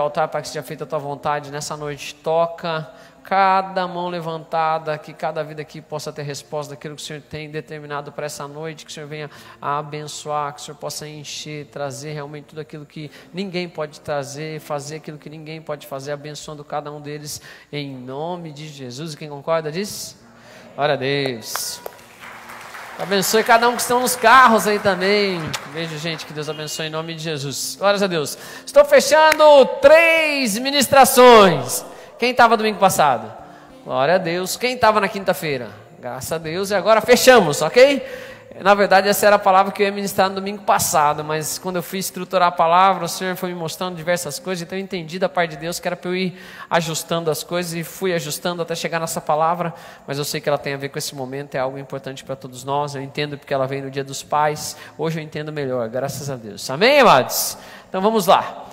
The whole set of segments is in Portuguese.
altar para que seja feita a tua vontade nessa noite. Toca cada mão levantada, que cada vida aqui possa ter resposta daquilo que o Senhor tem determinado para essa noite, que o Senhor venha a abençoar, que o Senhor possa encher, trazer realmente tudo aquilo que ninguém pode trazer, fazer aquilo que ninguém pode fazer, abençoando cada um deles em nome de Jesus. E quem concorda diz? Glória a Deus. Abençoe cada um que estão nos carros aí também. Vejo gente que Deus abençoe em nome de Jesus. Glórias a Deus. Estou fechando três ministrações. Quem estava domingo passado? Glória a Deus. Quem estava na quinta-feira? Graças a Deus. E agora fechamos, ok? Na verdade, essa era a palavra que eu ia ministrar no domingo passado, mas quando eu fui estruturar a palavra, o Senhor foi me mostrando diversas coisas, então eu entendi da parte de Deus que era para eu ir ajustando as coisas e fui ajustando até chegar nessa palavra, mas eu sei que ela tem a ver com esse momento, é algo importante para todos nós, eu entendo porque ela veio no dia dos pais, hoje eu entendo melhor, graças a Deus. Amém, amados? Então vamos lá.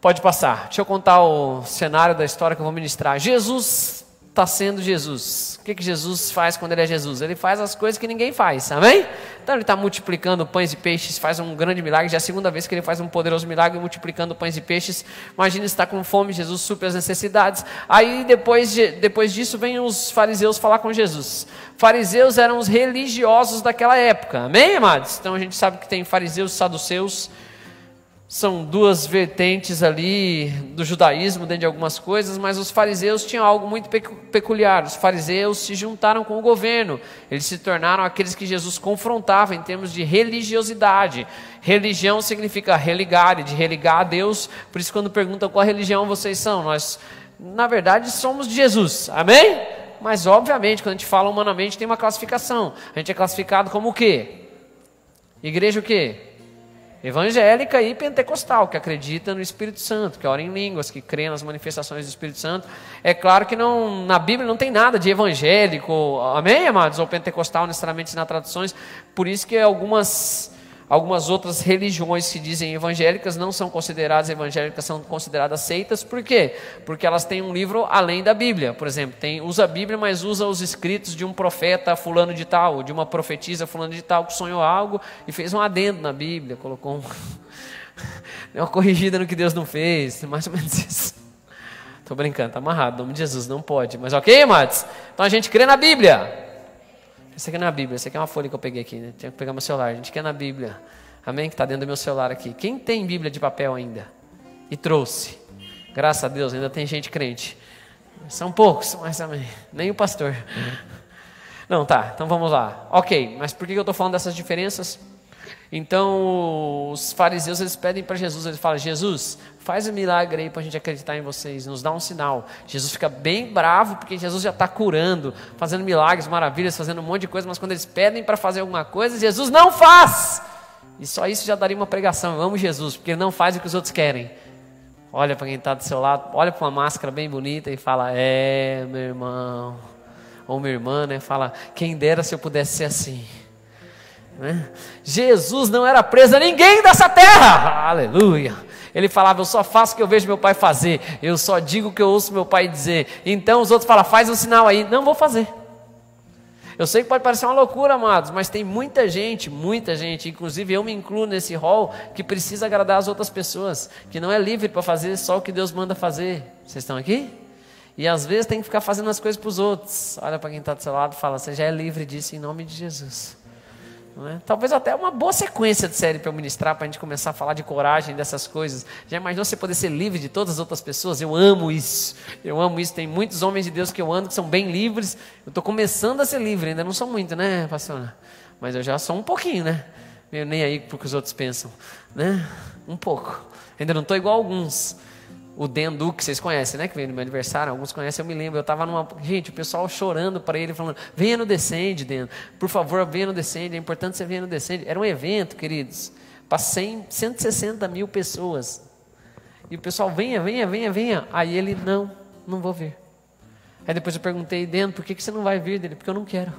Pode passar. Deixa eu contar o cenário da história que eu vou ministrar. Jesus está sendo Jesus. O que, que Jesus faz quando ele é Jesus? Ele faz as coisas que ninguém faz, amém? Então ele está multiplicando pães e peixes, faz um grande milagre, já é a segunda vez que ele faz um poderoso milagre multiplicando pães e peixes. Imagina está com fome, Jesus supre as necessidades. Aí depois, de, depois disso vem os fariseus falar com Jesus. Fariseus eram os religiosos daquela época, amém, amados? Então a gente sabe que tem fariseus saduceus são duas vertentes ali do judaísmo dentro de algumas coisas, mas os fariseus tinham algo muito peculiar. Os fariseus se juntaram com o governo, eles se tornaram aqueles que Jesus confrontava em termos de religiosidade. Religião significa religar, e de religar a Deus. Por isso, quando perguntam qual religião vocês são, nós, na verdade, somos de Jesus, amém? Mas, obviamente, quando a gente fala humanamente, tem uma classificação. A gente é classificado como o quê? Igreja o quê? Evangélica e pentecostal, que acredita no Espírito Santo, que ora em línguas, que crê nas manifestações do Espírito Santo. É claro que não, na Bíblia não tem nada de evangélico, amém, amados? Ou pentecostal necessariamente nas traduções, por isso que algumas Algumas outras religiões que dizem evangélicas não são consideradas evangélicas, são consideradas seitas. Por quê? Porque elas têm um livro além da Bíblia. Por exemplo, tem, usa a Bíblia, mas usa os escritos de um profeta fulano de tal, de uma profetisa fulano de tal, que sonhou algo e fez um adendo na Bíblia, colocou um... uma corrigida no que Deus não fez, mais ou menos isso. Estou brincando, está amarrado, em nome de Jesus, não pode. Mas ok, amados? Então a gente crê na Bíblia. Esse aqui não é a Bíblia, esse aqui é uma folha que eu peguei aqui, né? Tinha que pegar meu celular. A gente quer na Bíblia. Amém? Que está dentro do meu celular aqui. Quem tem Bíblia de papel ainda? E trouxe. Graças a Deus, ainda tem gente crente. São poucos, mas amém. Nem o pastor. Não, tá, então vamos lá. Ok, mas por que eu estou falando dessas diferenças? Então, os fariseus eles pedem para Jesus, eles falam: Jesus, faz um milagre aí para a gente acreditar em vocês, nos dá um sinal. Jesus fica bem bravo porque Jesus já está curando, fazendo milagres, maravilhas, fazendo um monte de coisa, mas quando eles pedem para fazer alguma coisa, Jesus não faz. E só isso já daria uma pregação. Eu amo Jesus, porque ele não faz o que os outros querem. Olha para quem está do seu lado, olha para uma máscara bem bonita e fala: É, meu irmão, ou minha irmã, né? Fala: Quem dera se eu pudesse ser assim. Né? Jesus não era preso a ninguém dessa terra, aleluia. Ele falava: Eu só faço o que eu vejo meu pai fazer, eu só digo o que eu ouço meu pai dizer. Então os outros falam: Faz um sinal aí, não vou fazer. Eu sei que pode parecer uma loucura, amados, mas tem muita gente, muita gente, inclusive eu me incluo nesse rol, que precisa agradar as outras pessoas, que não é livre para fazer só o que Deus manda fazer. Vocês estão aqui? E às vezes tem que ficar fazendo as coisas para os outros. Olha para quem está do seu lado e fala: Você já é livre disso em nome de Jesus. É? Talvez até uma boa sequência de série para eu ministrar, para a gente começar a falar de coragem dessas coisas. Já imaginou você poder ser livre de todas as outras pessoas? Eu amo isso. Eu amo isso. Tem muitos homens de Deus que eu ando que são bem livres. Eu estou começando a ser livre, ainda não sou muito, né, pastor? Mas eu já sou um pouquinho, né? Eu nem aí porque os outros pensam, né? Um pouco. Ainda não estou igual a alguns o Den Duque, vocês conhecem, né? Que veio no meu aniversário, alguns conhecem, eu me lembro. Eu estava numa. Gente, o pessoal chorando para ele, falando: venha no Descende, Den. Por favor, venha no Descende. É importante você venha no Descende. Era um evento, queridos, para 160 mil pessoas. E o pessoal: venha, venha, venha, venha. Aí ele: não, não vou vir. Aí depois eu perguntei: Den, por que, que você não vai vir dele? Porque eu não quero.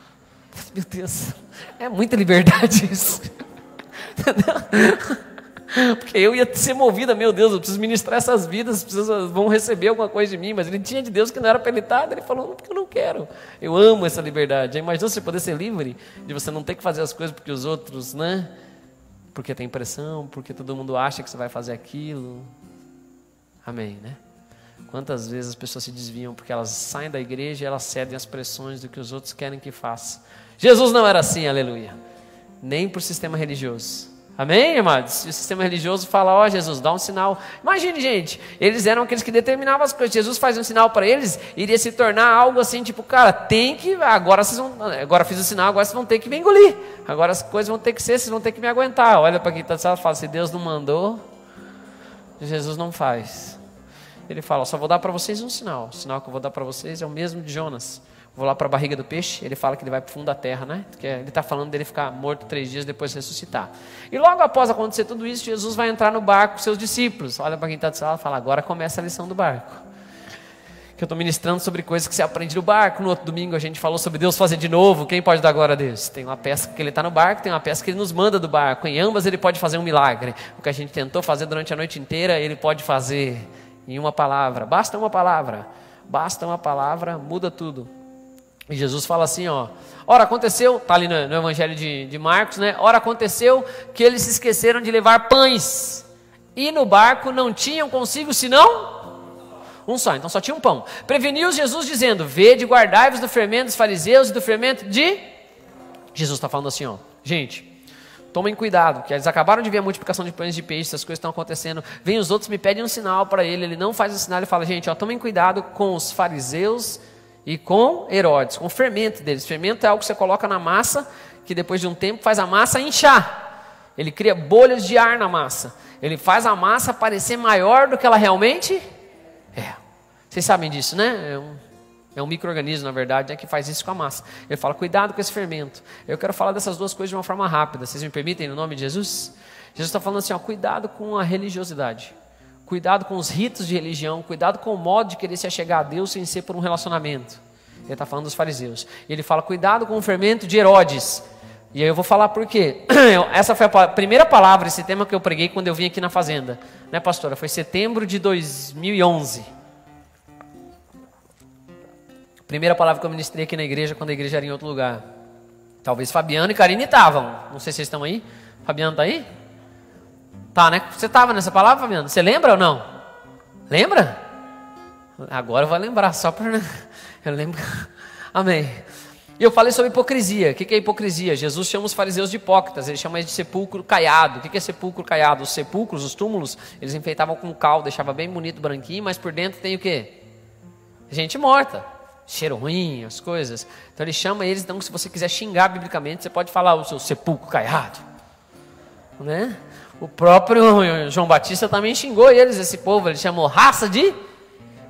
Meu Deus, é muita liberdade isso. Entendeu? Porque eu ia ser movida, meu Deus, eu preciso ministrar essas vidas, preciso, vão receber alguma coisa de mim, mas ele tinha de Deus que não era para ele estar, ele falou, porque eu não quero. Eu amo essa liberdade. Imagina você poder ser livre, de você não ter que fazer as coisas porque os outros, né? Porque tem pressão, porque todo mundo acha que você vai fazer aquilo. Amém, né? Quantas vezes as pessoas se desviam porque elas saem da igreja e elas cedem às pressões do que os outros querem que faça. Jesus não era assim, aleluia. Nem por sistema religioso. Amém, amados? E o sistema religioso fala: Ó, oh, Jesus, dá um sinal. Imagine, gente, eles eram aqueles que determinavam as coisas. Jesus faz um sinal para eles, iria se tornar algo assim, tipo, cara, tem que. Agora vocês vão. Agora fiz o sinal, agora vocês vão ter que me engolir. Agora as coisas vão ter que ser, vocês vão ter que me aguentar. Olha para quem está e fala: se Deus não mandou, Jesus não faz. Ele fala: só vou dar para vocês um sinal. O sinal que eu vou dar para vocês é o mesmo de Jonas vou lá para a barriga do peixe, ele fala que ele vai para o fundo da terra, né? Porque ele está falando dele ficar morto três dias depois de ressuscitar. E logo após acontecer tudo isso, Jesus vai entrar no barco com seus discípulos. Olha para quem está do sala e fala: agora começa a lição do barco. Que eu estou ministrando sobre coisas que você aprende no barco. No outro domingo a gente falou sobre Deus fazer de novo. Quem pode dar glória a Deus? Tem uma peça que ele está no barco, tem uma peça que ele nos manda do barco. Em ambas ele pode fazer um milagre. O que a gente tentou fazer durante a noite inteira, ele pode fazer em uma palavra. Basta uma palavra. Basta uma palavra, muda tudo. E Jesus fala assim, ó. Ora, aconteceu, está ali no, no Evangelho de, de, Marcos, né? Ora, aconteceu que eles se esqueceram de levar pães. E no barco não tinham consigo senão um só. Então só tinha um pão. Preveniu Jesus dizendo: Vede, guardai-vos do fermento dos fariseus e do fermento de. Jesus está falando assim, ó. Gente, tomem cuidado, que eles acabaram de ver a multiplicação de pães de peixe, essas coisas estão acontecendo. Vem os outros, me pedem um sinal para ele, ele não faz o sinal, ele fala: Gente, ó, tomem cuidado com os fariseus e com Herodes, com o fermento deles. Fermento é algo que você coloca na massa, que depois de um tempo faz a massa inchar. Ele cria bolhas de ar na massa. Ele faz a massa parecer maior do que ela realmente é. Vocês sabem disso, né? É um, é um microorganismo, na verdade, né, que faz isso com a massa. Ele fala, cuidado com esse fermento. Eu quero falar dessas duas coisas de uma forma rápida. Vocês me permitem, no nome de Jesus? Jesus está falando assim, ó, cuidado com a religiosidade cuidado com os ritos de religião, cuidado com o modo de querer se achegar a Deus sem ser por um relacionamento. Ele está falando dos fariseus. Ele fala, cuidado com o fermento de Herodes. E aí eu vou falar por quê. Essa foi a primeira palavra, esse tema que eu preguei quando eu vim aqui na fazenda. Né, pastora? Foi setembro de 2011. Primeira palavra que eu ministrei aqui na igreja, quando a igreja era em outro lugar. Talvez Fabiano e Karine estavam. Não sei se vocês estão aí. Fabiano está aí? Tá, né? Você estava nessa palavra, Fabiano? Você lembra ou não? Lembra? Agora vou lembrar, só para. Eu lembro. Amém. E eu falei sobre hipocrisia. O que é hipocrisia? Jesus chama os fariseus de hipócritas, ele chama eles de sepulcro caiado. O que é sepulcro caiado? Os sepulcros, os túmulos, eles enfeitavam com cal, deixava bem bonito, branquinho, mas por dentro tem o quê? Gente morta, cheiro ruim, as coisas. Então ele chama eles, então se você quiser xingar biblicamente, você pode falar o seu sepulcro caiado. Né? O próprio João Batista também xingou eles, esse povo, ele chamou raça de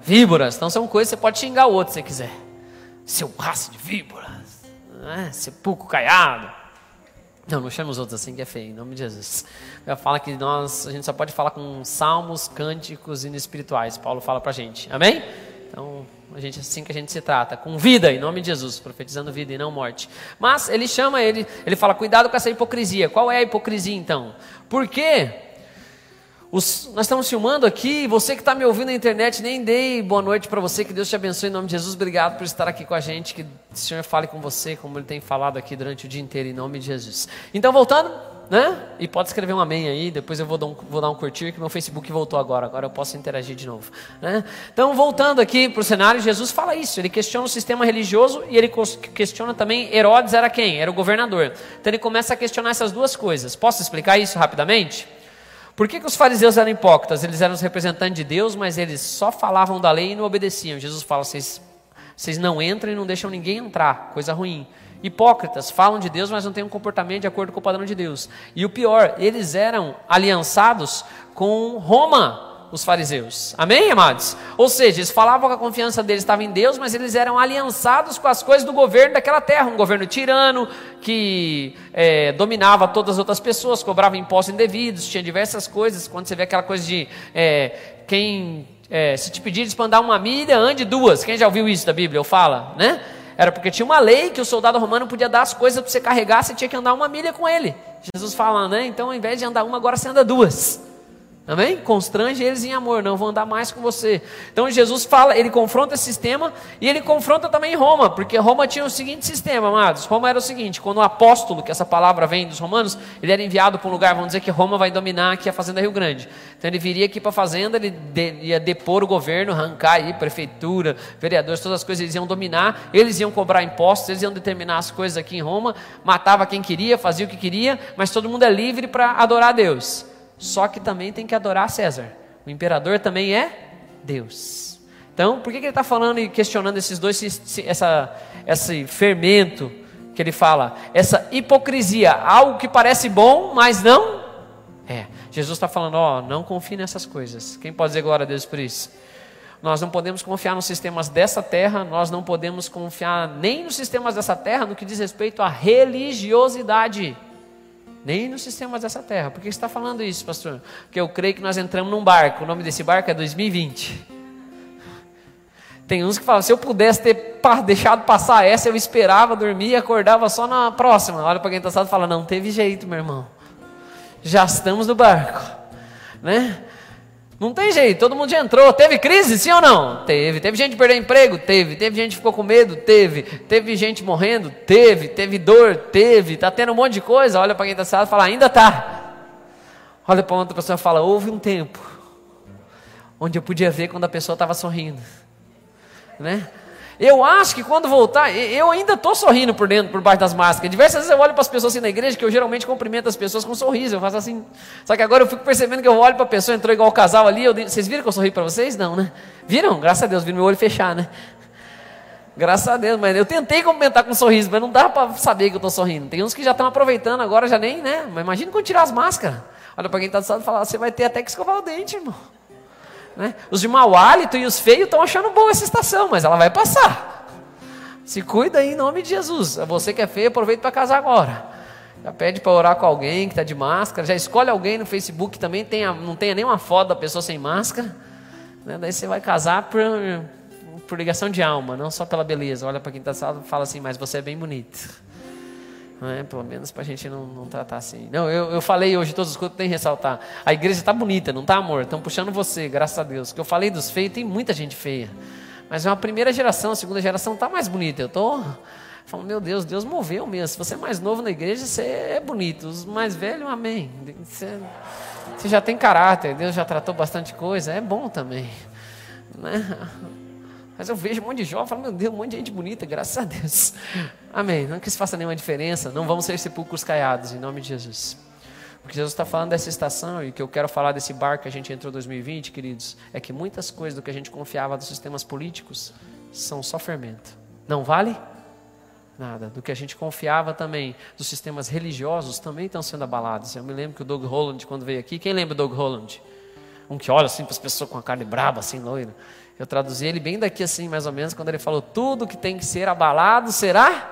víboras. Então são coisas que você pode xingar o outro se quiser. Seu raça de víboras, né? sepulcro caiado. Não, não chama os outros assim que é feio, em nome de Jesus. Eu falo que nós, a gente só pode falar com salmos, cânticos e espirituais. Paulo fala pra gente. Amém? Então, a gente assim que a gente se trata, com vida, em nome de Jesus, profetizando vida e não morte. Mas ele chama ele, ele fala: cuidado com essa hipocrisia. Qual é a hipocrisia então? Porque os, nós estamos filmando aqui, você que está me ouvindo na internet, nem dei boa noite para você, que Deus te abençoe em nome de Jesus. Obrigado por estar aqui com a gente, que o Senhor fale com você, como Ele tem falado aqui durante o dia inteiro, em nome de Jesus. Então, voltando, né? E pode escrever um amém aí, depois eu vou dar um, vou dar um curtir, que meu Facebook voltou agora, agora eu posso interagir de novo. Né? Então, voltando aqui para o cenário, Jesus fala isso, ele questiona o sistema religioso e ele questiona também, Herodes era quem? Era o governador. Então ele começa a questionar essas duas coisas. Posso explicar isso rapidamente? Por que, que os fariseus eram hipócritas? Eles eram os representantes de Deus, mas eles só falavam da lei e não obedeciam. Jesus fala, vocês, vocês não entram e não deixam ninguém entrar, coisa ruim. Hipócritas, falam de Deus, mas não têm um comportamento de acordo com o padrão de Deus. E o pior, eles eram aliançados com Roma, os fariseus. Amém, amados? Ou seja, eles falavam que a confiança deles estava em Deus, mas eles eram aliançados com as coisas do governo daquela terra. Um governo tirano, que é, dominava todas as outras pessoas, cobrava impostos indevidos, tinha diversas coisas. Quando você vê aquela coisa de é, quem é, se te pedir para andar uma milha, ande duas. Quem já ouviu isso da Bíblia? Eu falo, né? Era porque tinha uma lei que o soldado romano podia dar as coisas para você carregar, você tinha que andar uma milha com ele. Jesus fala, né? Então, ao invés de andar uma, agora você anda duas. Amém? Constrange eles em amor, não vão andar mais com você. Então Jesus fala, ele confronta esse sistema e ele confronta também Roma, porque Roma tinha o seguinte sistema, amados. Roma era o seguinte: quando o apóstolo, que essa palavra vem dos romanos, ele era enviado para um lugar, vamos dizer que Roma vai dominar aqui a Fazenda Rio Grande. Então ele viria aqui para a Fazenda, ele ia depor o governo, arrancar aí, prefeitura, vereadores, todas as coisas, eles iam dominar, eles iam cobrar impostos, eles iam determinar as coisas aqui em Roma, matava quem queria, fazia o que queria, mas todo mundo é livre para adorar a Deus só que também tem que adorar César. O imperador também é Deus. Então, por que, que ele está falando e questionando esses dois, essa, esse fermento que ele fala? Essa hipocrisia, algo que parece bom, mas não é. Jesus está falando, ó, não confie nessas coisas. Quem pode dizer glória a Deus por isso? Nós não podemos confiar nos sistemas dessa terra, nós não podemos confiar nem nos sistemas dessa terra no que diz respeito à religiosidade nem nos sistemas dessa terra. Por que você está falando isso, pastor? Porque eu creio que nós entramos num barco. O nome desse barco é 2020. Tem uns que falam: se eu pudesse ter deixado passar essa, eu esperava, dormia e acordava só na próxima. Olha para quem está assado e fala: não teve jeito, meu irmão. Já estamos no barco, né? Não tem jeito, todo mundo já entrou. Teve crise, sim ou não? Teve. Teve gente que perdeu emprego? Teve. Teve gente que ficou com medo? Teve. Teve gente morrendo? Teve. Teve dor? Teve. Está tendo um monte de coisa. Olha para quem está sentado e fala, ainda está. Olha para outra pessoa e fala, houve um tempo onde eu podia ver quando a pessoa estava sorrindo. Né? Eu acho que quando voltar, eu ainda estou sorrindo por dentro, por baixo das máscaras. Diversas vezes eu olho para as pessoas assim na igreja, que eu geralmente cumprimento as pessoas com um sorriso. Eu faço assim. Só que agora eu fico percebendo que eu olho para a pessoa, entrou igual o casal ali. Eu, vocês viram que eu sorri para vocês? Não, né? Viram? Graças a Deus, viram meu olho fechar, né? Graças a Deus, mas eu tentei cumprimentar com um sorriso, mas não dá para saber que eu estou sorrindo. Tem uns que já estão aproveitando agora, já nem, né? Mas imagina quando tirar as máscaras. Olha para quem está do lado e fala: você vai ter até que escovar o dente, irmão. Né? Os de mau hálito e os feios estão achando boa essa estação, mas ela vai passar. Se cuida aí em nome de Jesus. É você que é feio, aproveita para casar agora. Já pede para orar com alguém que está de máscara. Já escolhe alguém no Facebook que também tenha, não tenha nenhuma foto da pessoa sem máscara. Né? Daí você vai casar por, por ligação de alma, não só pela beleza. Olha para quem está e fala assim, mas você é bem bonito. É, pelo menos para a gente não, não, tratar assim. Não, eu, eu falei hoje, todos os cultos tem que ressaltar. A igreja está bonita, não está, amor? Estão puxando você, graças a Deus. Que eu falei dos feios, tem muita gente feia. Mas é uma primeira geração, a segunda geração está mais bonita. Eu estou falando, meu Deus, Deus moveu mesmo. Se você é mais novo na igreja, você é bonito. Os mais velhos, amém. Você, você já tem caráter, Deus já tratou bastante coisa, é bom também. Né? Mas eu vejo um monte de jovem, falo, meu Deus, um monte de gente bonita, graças a Deus. Amém. Não que isso faça nenhuma diferença, não vamos ser sepulcros caiados, em nome de Jesus. O que Jesus está falando dessa estação e que eu quero falar desse barco que a gente entrou em 2020, queridos, é que muitas coisas do que a gente confiava dos sistemas políticos são só fermento. Não vale nada. Do que a gente confiava também dos sistemas religiosos também estão sendo abalados. Eu me lembro que o Doug Holland, quando veio aqui, quem lembra do Doug Holland? Um que olha assim para as pessoas com a carne braba, assim, loira. Eu traduzi ele bem daqui assim, mais ou menos, quando ele falou: tudo que tem que ser abalado será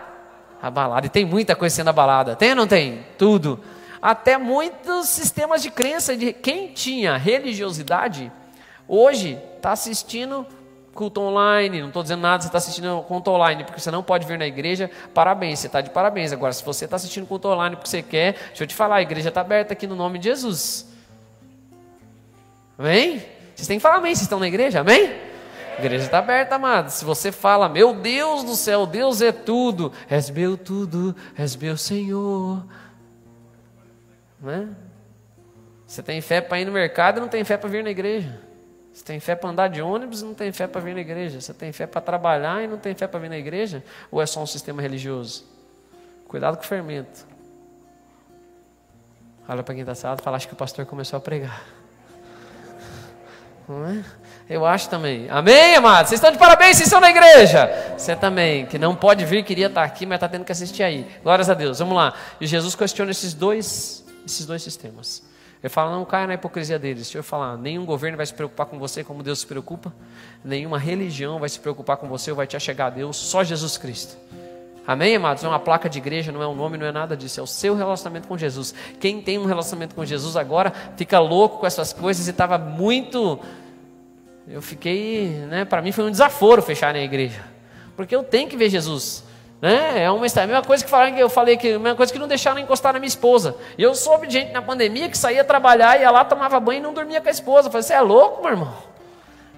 abalado. E tem muita coisa sendo abalada. Tem ou não tem? Tudo até muitos sistemas de crença de quem tinha religiosidade, hoje está assistindo culto online, não estou dizendo nada, você está assistindo culto online porque você não pode vir na igreja, parabéns, você está de parabéns. Agora, se você está assistindo culto online porque você quer, deixa eu te falar, a igreja está aberta aqui no nome de Jesus. Amém? Vocês têm que falar amém, vocês estão na igreja, amém? A igreja está aberta, amados. Se você fala, meu Deus do céu, Deus é tudo, és meu tudo, és meu Senhor. Né? Você tem fé para ir no mercado e não tem fé para vir na igreja. Você tem fé para andar de ônibus e não tem fé para vir na igreja. Você tem fé para trabalhar e não tem fé para vir na igreja? Ou é só um sistema religioso? Cuidado com o fermento. Olha para quem está sentado e fala: Acho que o pastor começou a pregar. Não é? Eu acho também. Amém, amados? Vocês estão de parabéns, vocês estão na igreja. Você também, que não pode vir, queria estar aqui, mas está tendo que assistir aí. Glórias a Deus. Vamos lá. E Jesus questiona esses dois esses dois sistemas. Ele fala, não caia na hipocrisia deles. Deixa eu falar, nenhum governo vai se preocupar com você como Deus se preocupa, nenhuma religião vai se preocupar com você ou vai te achegar a Deus, só Jesus Cristo. Amém, amados? Não é uma placa de igreja, não é um nome, não é nada disso. É o seu relacionamento com Jesus. Quem tem um relacionamento com Jesus agora fica louco com essas coisas e estava muito. Eu fiquei, né? Para mim foi um desaforo fechar a igreja, porque eu tenho que ver Jesus. Né? É uma a mesma coisa que que eu falei que a mesma coisa que não deixaram encostar na minha esposa. E eu soube de gente na pandemia que saía trabalhar, ia lá, tomava banho e não dormia com a esposa. Eu falei, você é louco, meu irmão?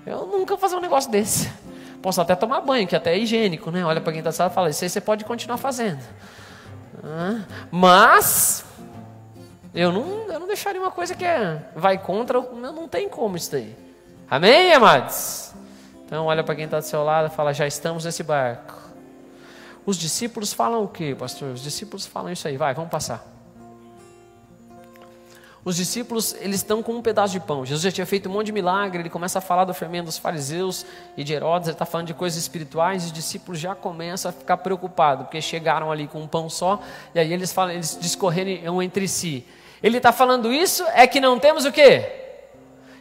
Eu nunca vou fazer um negócio desse. Posso até tomar banho, que até é higiênico, né? Olha para quem está sala e fala, isso aí você pode continuar fazendo. Mas eu não, eu não deixaria uma coisa que é, vai contra, não tem como isso daí. Amém, amados? Então olha para quem está do seu lado e fala, já estamos nesse barco. Os discípulos falam o que, pastor? Os discípulos falam isso aí, vai, vamos passar. Os discípulos, eles estão com um pedaço de pão. Jesus já tinha feito um monte de milagre, ele começa a falar do fermento dos fariseus e de Herodes, ele está falando de coisas espirituais, e os discípulos já começam a ficar preocupados, porque chegaram ali com um pão só, e aí eles falam, eles discorreram entre si. Ele está falando isso, é que não temos o quê?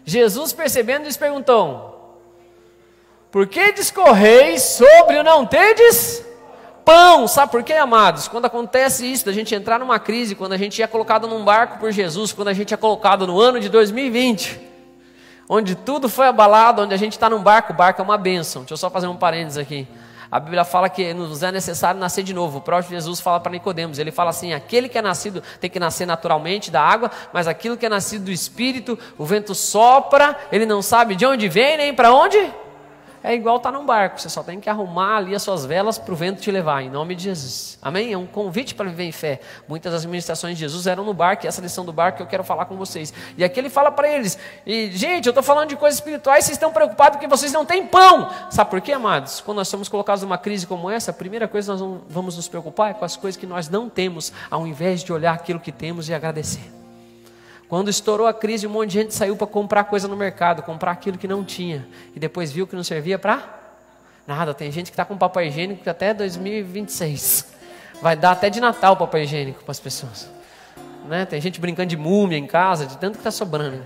Jesus percebendo, lhes perguntou: Por que discorreis sobre o não tedes? pão. Sabe por quê, amados? Quando acontece isso, da gente entrar numa crise, quando a gente é colocado num barco por Jesus, quando a gente é colocado no ano de 2020, onde tudo foi abalado, onde a gente está num barco, o barco é uma bênção. Deixa eu só fazer um parênteses aqui. A Bíblia fala que nos é necessário nascer de novo. O próprio Jesus fala para Nicodemos. Ele fala assim: aquele que é nascido tem que nascer naturalmente da água, mas aquilo que é nascido do Espírito, o vento sopra, ele não sabe de onde vem nem para onde é igual estar tá num barco, você só tem que arrumar ali as suas velas para o vento te levar, em nome de Jesus. Amém? É um convite para viver em fé. Muitas das ministrações de Jesus eram no barco, e essa lição do barco que eu quero falar com vocês. E aqui ele fala para eles: e, gente, eu estou falando de coisas espirituais, vocês estão preocupados porque vocês não têm pão. Sabe por quê, amados? Quando nós somos colocados numa crise como essa, a primeira coisa que nós vamos nos preocupar é com as coisas que nós não temos, ao invés de olhar aquilo que temos e agradecer. Quando estourou a crise, um monte de gente saiu para comprar coisa no mercado, comprar aquilo que não tinha. E depois viu que não servia para nada. Tem gente que está com papai higiênico que até 2026. Vai dar até de Natal papai higiênico para as pessoas. Né? Tem gente brincando de múmia em casa, de tanto que está sobrando.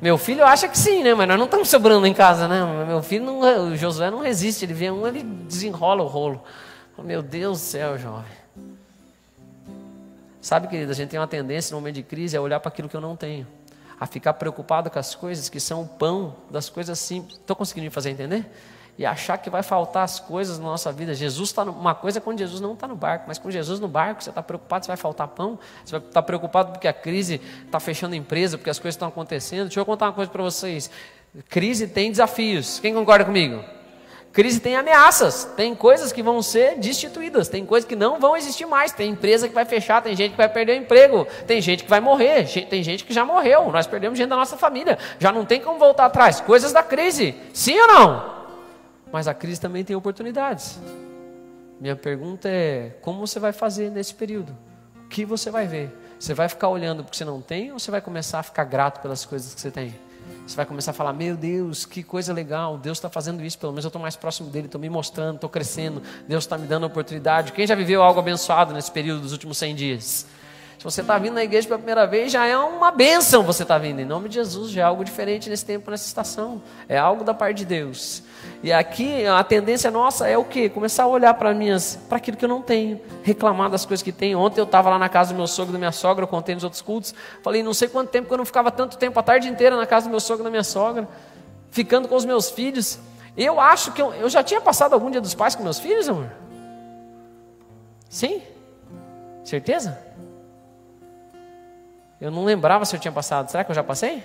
Meu filho acha que sim, né? Mas nós não estamos sobrando em casa, né? Meu filho, não, o Josué não resiste. Ele vê um, ele desenrola o rolo. Meu Deus do céu, jovem. Sabe, querido, a gente tem uma tendência no momento de crise a olhar para aquilo que eu não tenho, a ficar preocupado com as coisas que são o pão das coisas simples. Estou conseguindo me fazer entender? E achar que vai faltar as coisas na nossa vida. Jesus está uma coisa quando Jesus não está no barco, mas com Jesus no barco, você está preocupado se vai faltar pão, você vai estar tá preocupado porque a crise está fechando a empresa, porque as coisas estão acontecendo. Deixa eu contar uma coisa para vocês: crise tem desafios. Quem concorda comigo? Crise tem ameaças, tem coisas que vão ser destituídas, tem coisas que não vão existir mais, tem empresa que vai fechar, tem gente que vai perder o emprego, tem gente que vai morrer, tem gente que já morreu, nós perdemos gente da nossa família, já não tem como voltar atrás, coisas da crise, sim ou não? Mas a crise também tem oportunidades. Minha pergunta é: como você vai fazer nesse período? O que você vai ver? Você vai ficar olhando porque você não tem ou você vai começar a ficar grato pelas coisas que você tem? Você vai começar a falar: Meu Deus, que coisa legal, Deus está fazendo isso, pelo menos eu estou mais próximo dele, estou me mostrando, estou crescendo, Deus está me dando oportunidade. Quem já viveu algo abençoado nesse período dos últimos 100 dias? Se você está vindo na igreja pela primeira vez, já é uma bênção você estar tá vindo. Em nome de Jesus, já é algo diferente nesse tempo, nessa estação. É algo da parte de Deus. E aqui a tendência nossa é o quê? Começar a olhar para minhas, para aquilo que eu não tenho, reclamar das coisas que tenho. Ontem eu estava lá na casa do meu sogro e da minha sogra, eu contei nos outros cultos. Falei, não sei quanto tempo que eu não ficava tanto tempo, a tarde inteira na casa do meu sogro e da minha sogra, ficando com os meus filhos. Eu acho que eu, eu já tinha passado algum dia dos pais com meus filhos, amor? Sim? Certeza? Eu não lembrava se eu tinha passado. Será que eu já passei?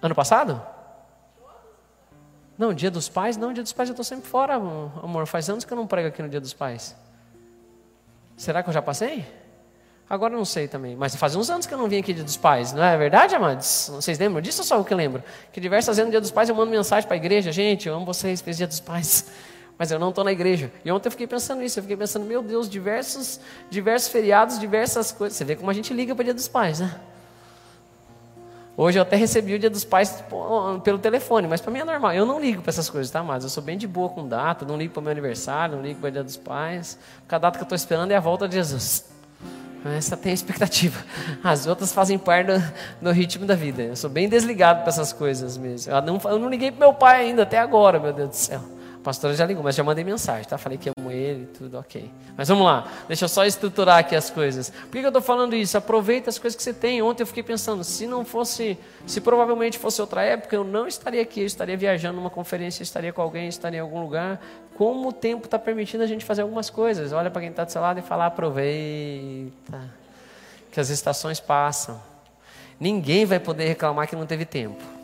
Ano passado? Não, dia dos pais? Não, dia dos pais eu estou sempre fora, amor. Faz anos que eu não prego aqui no dia dos pais. Será que eu já passei? Agora eu não sei também. Mas faz uns anos que eu não vim aqui dia dos pais. Não é verdade, amados? Vocês lembram disso ou só o que lembro? Que diversas vezes no dia dos pais eu mando mensagem para a igreja. Gente, eu amo vocês, feliz dia dos pais mas eu não estou na igreja. E ontem eu fiquei pensando nisso, eu fiquei pensando, meu Deus, diversos, diversos feriados, diversas coisas. Você vê como a gente liga para o dia dos pais, né? Hoje eu até recebi o dia dos pais pelo telefone, mas para mim é normal. Eu não ligo para essas coisas, tá, mas eu sou bem de boa com data, não ligo para meu aniversário, não ligo para o dia dos pais. A data que eu estou esperando é a volta de Jesus. Essa tem expectativa. As outras fazem parte do, do, ritmo da vida. Eu sou bem desligado para essas coisas mesmo. Eu não, eu não liguei para meu pai ainda, até agora, meu Deus do céu. A pastora já ligou, mas já mandei mensagem, tá? Falei que amo ele, tudo ok. Mas vamos lá, deixa eu só estruturar aqui as coisas. Por que eu estou falando isso? Aproveita as coisas que você tem. Ontem eu fiquei pensando, se não fosse, se provavelmente fosse outra época, eu não estaria aqui, eu estaria viajando numa conferência, estaria com alguém, estaria em algum lugar. Como o tempo está permitindo a gente fazer algumas coisas. Olha para quem está do seu lado e fala, aproveita. Que as estações passam. Ninguém vai poder reclamar que não teve tempo.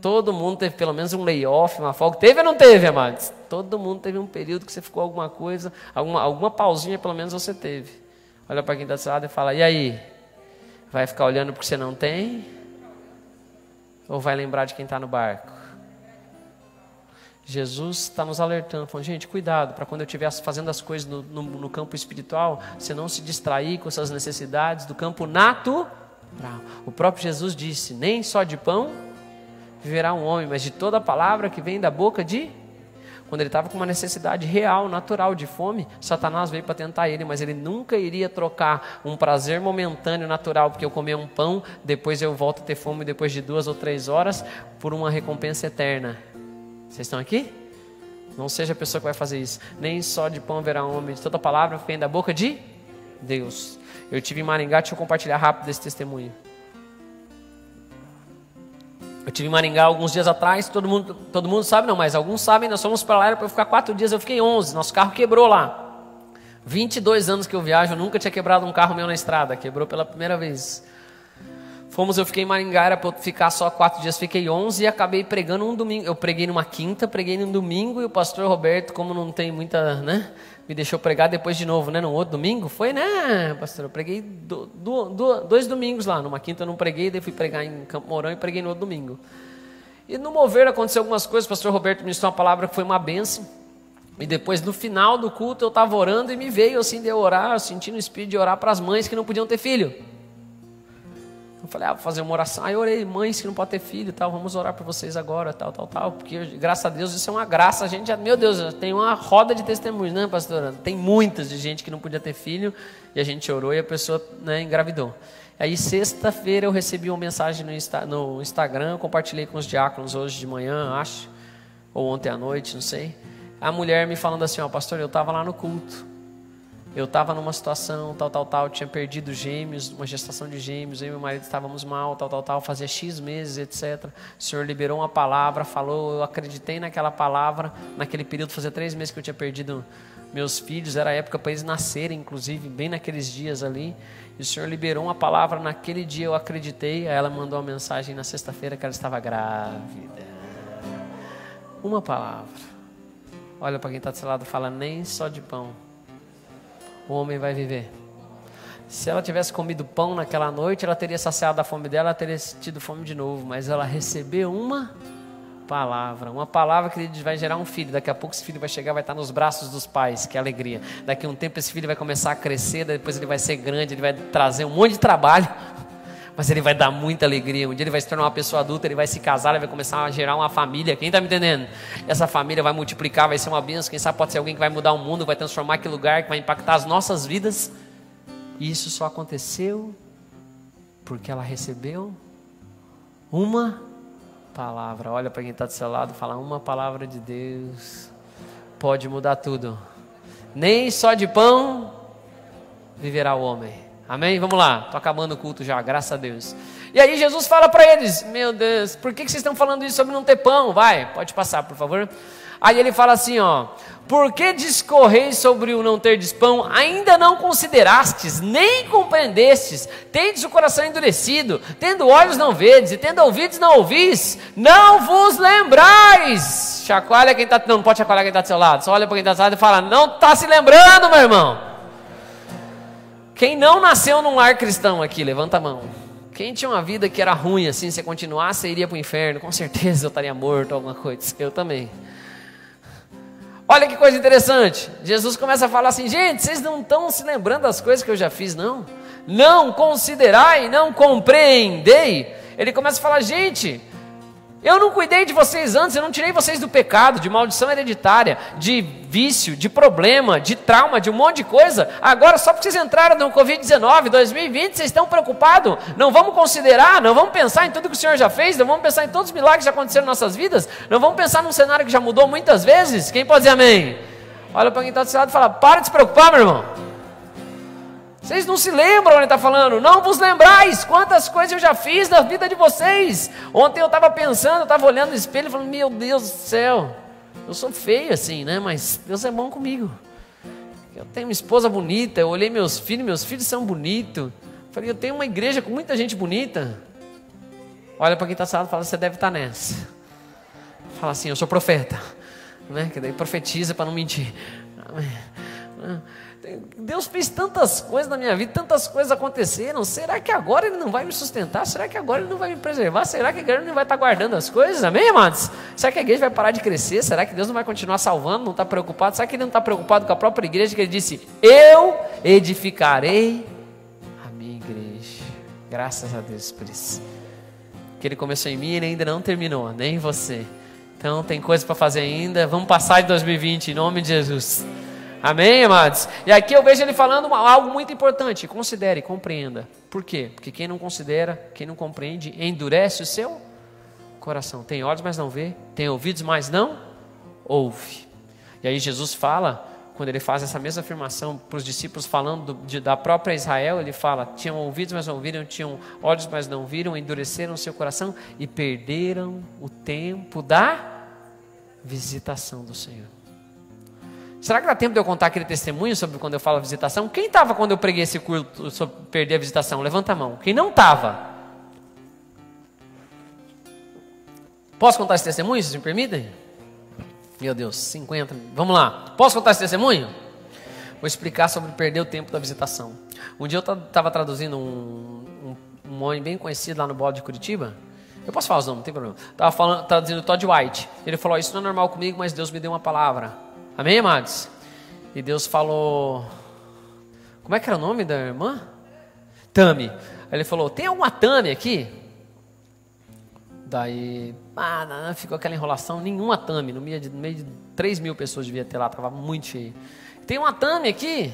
Todo mundo teve pelo menos um layoff, uma folga. Teve ou não teve, amados? Todo mundo teve um período que você ficou alguma coisa, alguma, alguma pausinha pelo menos você teve. Olha para quem está do seu lado e fala: e aí? Vai ficar olhando porque você não tem? Ou vai lembrar de quem está no barco? Jesus está nos alertando, falando, gente, cuidado, para quando eu estiver fazendo as coisas no, no, no, campo espiritual, você não se distrair com essas necessidades do campo natural. O próprio Jesus disse: nem só de pão viverá um homem, mas de toda palavra que vem da boca de. Quando ele estava com uma necessidade real, natural de fome, Satanás veio para tentar ele, mas ele nunca iria trocar um prazer momentâneo, natural, porque eu comer um pão, depois eu volto a ter fome depois de duas ou três horas, por uma recompensa eterna. Vocês estão aqui? Não seja a pessoa que vai fazer isso. Nem só de pão verá um homem, de toda palavra que vem da boca de Deus. Eu tive em Maringá, deixa eu compartilhar rápido esse testemunho. Eu tive em Maringá alguns dias atrás, todo mundo, todo mundo sabe, não, mas alguns sabem, nós fomos para lá, era para ficar quatro dias, eu fiquei onze, nosso carro quebrou lá. 22 anos que eu viajo, eu nunca tinha quebrado um carro meu na estrada, quebrou pela primeira vez. Fomos, eu fiquei em Maringá, era para ficar só quatro dias, fiquei onze e acabei pregando um domingo. Eu preguei numa quinta, preguei num domingo e o pastor Roberto, como não tem muita, né, me deixou pregar depois de novo, né, no outro domingo. Foi, né, pastor? Eu preguei do, do, do, dois domingos lá, numa quinta eu não preguei, daí fui pregar em Campo Mourão e preguei no outro domingo. E no mover aconteceu algumas coisas, o pastor Roberto me disse uma palavra que foi uma benção. E depois, no final do culto, eu estava orando e me veio assim de orar, sentindo o espírito de orar para as mães que não podiam ter filho. Eu falei, ah, vou fazer uma oração. Aí eu orei, mães que não podem ter filho, tal, vamos orar por vocês agora, tal, tal, tal. Porque, graças a Deus, isso é uma graça. A gente já, meu Deus, tem uma roda de testemunhos, né, pastora? Tem muitas de gente que não podia ter filho, e a gente orou e a pessoa né, engravidou. Aí, sexta-feira, eu recebi uma mensagem no, Insta, no Instagram, eu compartilhei com os diáconos hoje de manhã, acho, ou ontem à noite, não sei. A mulher me falando assim, ó, pastor, eu estava lá no culto eu estava numa situação, tal, tal, tal, tinha perdido gêmeos, uma gestação de gêmeos, eu e meu marido estávamos mal, tal, tal, tal, fazia X meses, etc. O Senhor liberou uma palavra, falou, eu acreditei naquela palavra, naquele período, fazia três meses que eu tinha perdido meus filhos, era a época para eles nascerem, inclusive, bem naqueles dias ali. E o Senhor liberou uma palavra, naquele dia eu acreditei, aí ela mandou uma mensagem na sexta-feira que ela estava grávida. Uma palavra. Olha para quem está do seu lado, fala nem só de pão o homem vai viver. Se ela tivesse comido pão naquela noite, ela teria saciado a fome dela, ela teria tido fome de novo. Mas ela recebeu uma palavra, uma palavra que vai gerar um filho. Daqui a pouco esse filho vai chegar, vai estar nos braços dos pais, que alegria. Daqui a um tempo esse filho vai começar a crescer, depois ele vai ser grande, ele vai trazer um monte de trabalho, mas ele vai dar muita alegria. Um dia ele vai se tornar uma pessoa adulta, ele vai se casar, ele vai começar a gerar uma família. Quem está me entendendo? Essa família vai multiplicar, vai ser uma bênção. Quem sabe pode ser alguém que vai mudar o mundo, vai transformar aquele lugar, que vai impactar as nossas vidas. E isso só aconteceu porque ela recebeu uma palavra. Olha para quem está do seu lado, fala uma palavra de Deus pode mudar tudo. Nem só de pão viverá o homem Amém? Vamos lá, estou acabando o culto já, graças a Deus. E aí Jesus fala para eles: Meu Deus, por que, que vocês estão falando isso sobre não ter pão? Vai, pode passar, por favor. Aí ele fala assim: Ó, por que discorreis sobre o não ter pão? Ainda não considerastes, nem compreendestes, tendes o coração endurecido, tendo olhos não vedes, e tendo ouvidos não ouvis, não vos lembrais. Chacoalha quem está, não, não pode chacoalhar quem está do seu lado, só olha para quem está do seu lado e fala: Não está se lembrando, meu irmão. Quem não nasceu num lar cristão aqui, levanta a mão. Quem tinha uma vida que era ruim assim, se continuasse, iria para o inferno, com certeza eu estaria morto, alguma coisa. Eu também. Olha que coisa interessante. Jesus começa a falar assim: gente, vocês não estão se lembrando das coisas que eu já fiz, não? Não considerai, não compreendei. Ele começa a falar: gente, eu não cuidei de vocês antes, eu não tirei vocês do pecado, de maldição hereditária, de vício, de problema, de trauma, de um monte de coisa. Agora, só porque vocês entraram no Covid-19, 2020, vocês estão preocupados? Não vamos considerar, não vamos pensar em tudo que o Senhor já fez, não vamos pensar em todos os milagres que já aconteceram em nossas vidas, não vamos pensar num cenário que já mudou muitas vezes? Quem pode dizer amém? Olha para quem está do seu lado e fala: para de se preocupar, meu irmão. Vocês não se lembram, ele está falando, não vos lembrais quantas coisas eu já fiz na vida de vocês. Ontem eu estava pensando, eu estava olhando no espelho e falando, meu Deus do céu, eu sou feio assim, né? Mas Deus é bom comigo. Eu tenho uma esposa bonita, eu olhei meus filhos, meus filhos são bonitos. Falei, eu tenho uma igreja com muita gente bonita. Olha para quem está salado e fala, você deve estar tá nessa. Fala assim, eu sou profeta. Né? Que daí profetiza para não mentir. Deus fez tantas coisas na minha vida, tantas coisas aconteceram. Será que agora Ele não vai me sustentar? Será que agora Ele não vai me preservar? Será que agora Ele não vai estar guardando as coisas? Amém, amados? Será que a igreja vai parar de crescer? Será que Deus não vai continuar salvando? Não está preocupado? Será que Ele não está preocupado com a própria igreja? Que Ele disse: Eu edificarei a minha igreja. Graças a Deus por isso. Que Ele começou em mim e Ele ainda não terminou, nem em você. Então tem coisa para fazer ainda. Vamos passar de 2020 em nome de Jesus. Amém, amados? E aqui eu vejo ele falando algo muito importante. Considere, compreenda. Por quê? Porque quem não considera, quem não compreende, endurece o seu coração. Tem olhos, mas não vê. Tem ouvidos, mas não ouve. E aí Jesus fala, quando ele faz essa mesma afirmação para os discípulos, falando de, da própria Israel, ele fala: tinham ouvidos, mas não ouviram, tinham olhos, mas não viram, endureceram o seu coração e perderam o tempo da visitação do Senhor. Será que dá tempo de eu contar aquele testemunho sobre quando eu falo visitação? Quem estava quando eu preguei esse culto sobre perder a visitação? Levanta a mão. Quem não estava? Posso contar esse testemunho, se me permitem? Meu Deus, 50. Vamos lá. Posso contar esse testemunho? Vou explicar sobre perder o tempo da visitação. Um dia eu estava traduzindo um, um, um homem bem conhecido lá no bode de Curitiba. Eu posso falar os nomes, não tem problema. Estava traduzindo Todd White. Ele falou: Isso não é normal comigo, mas Deus me deu uma palavra. Amém, amados? E Deus falou. Como é que era o nome da irmã? Tami. Aí ele falou: Tem alguma Tami aqui? Daí, ah, ficou aquela enrolação. Nenhuma Tami. No meio de, no meio de 3 mil pessoas devia ter lá, estava muito cheio. Tem uma Tami aqui?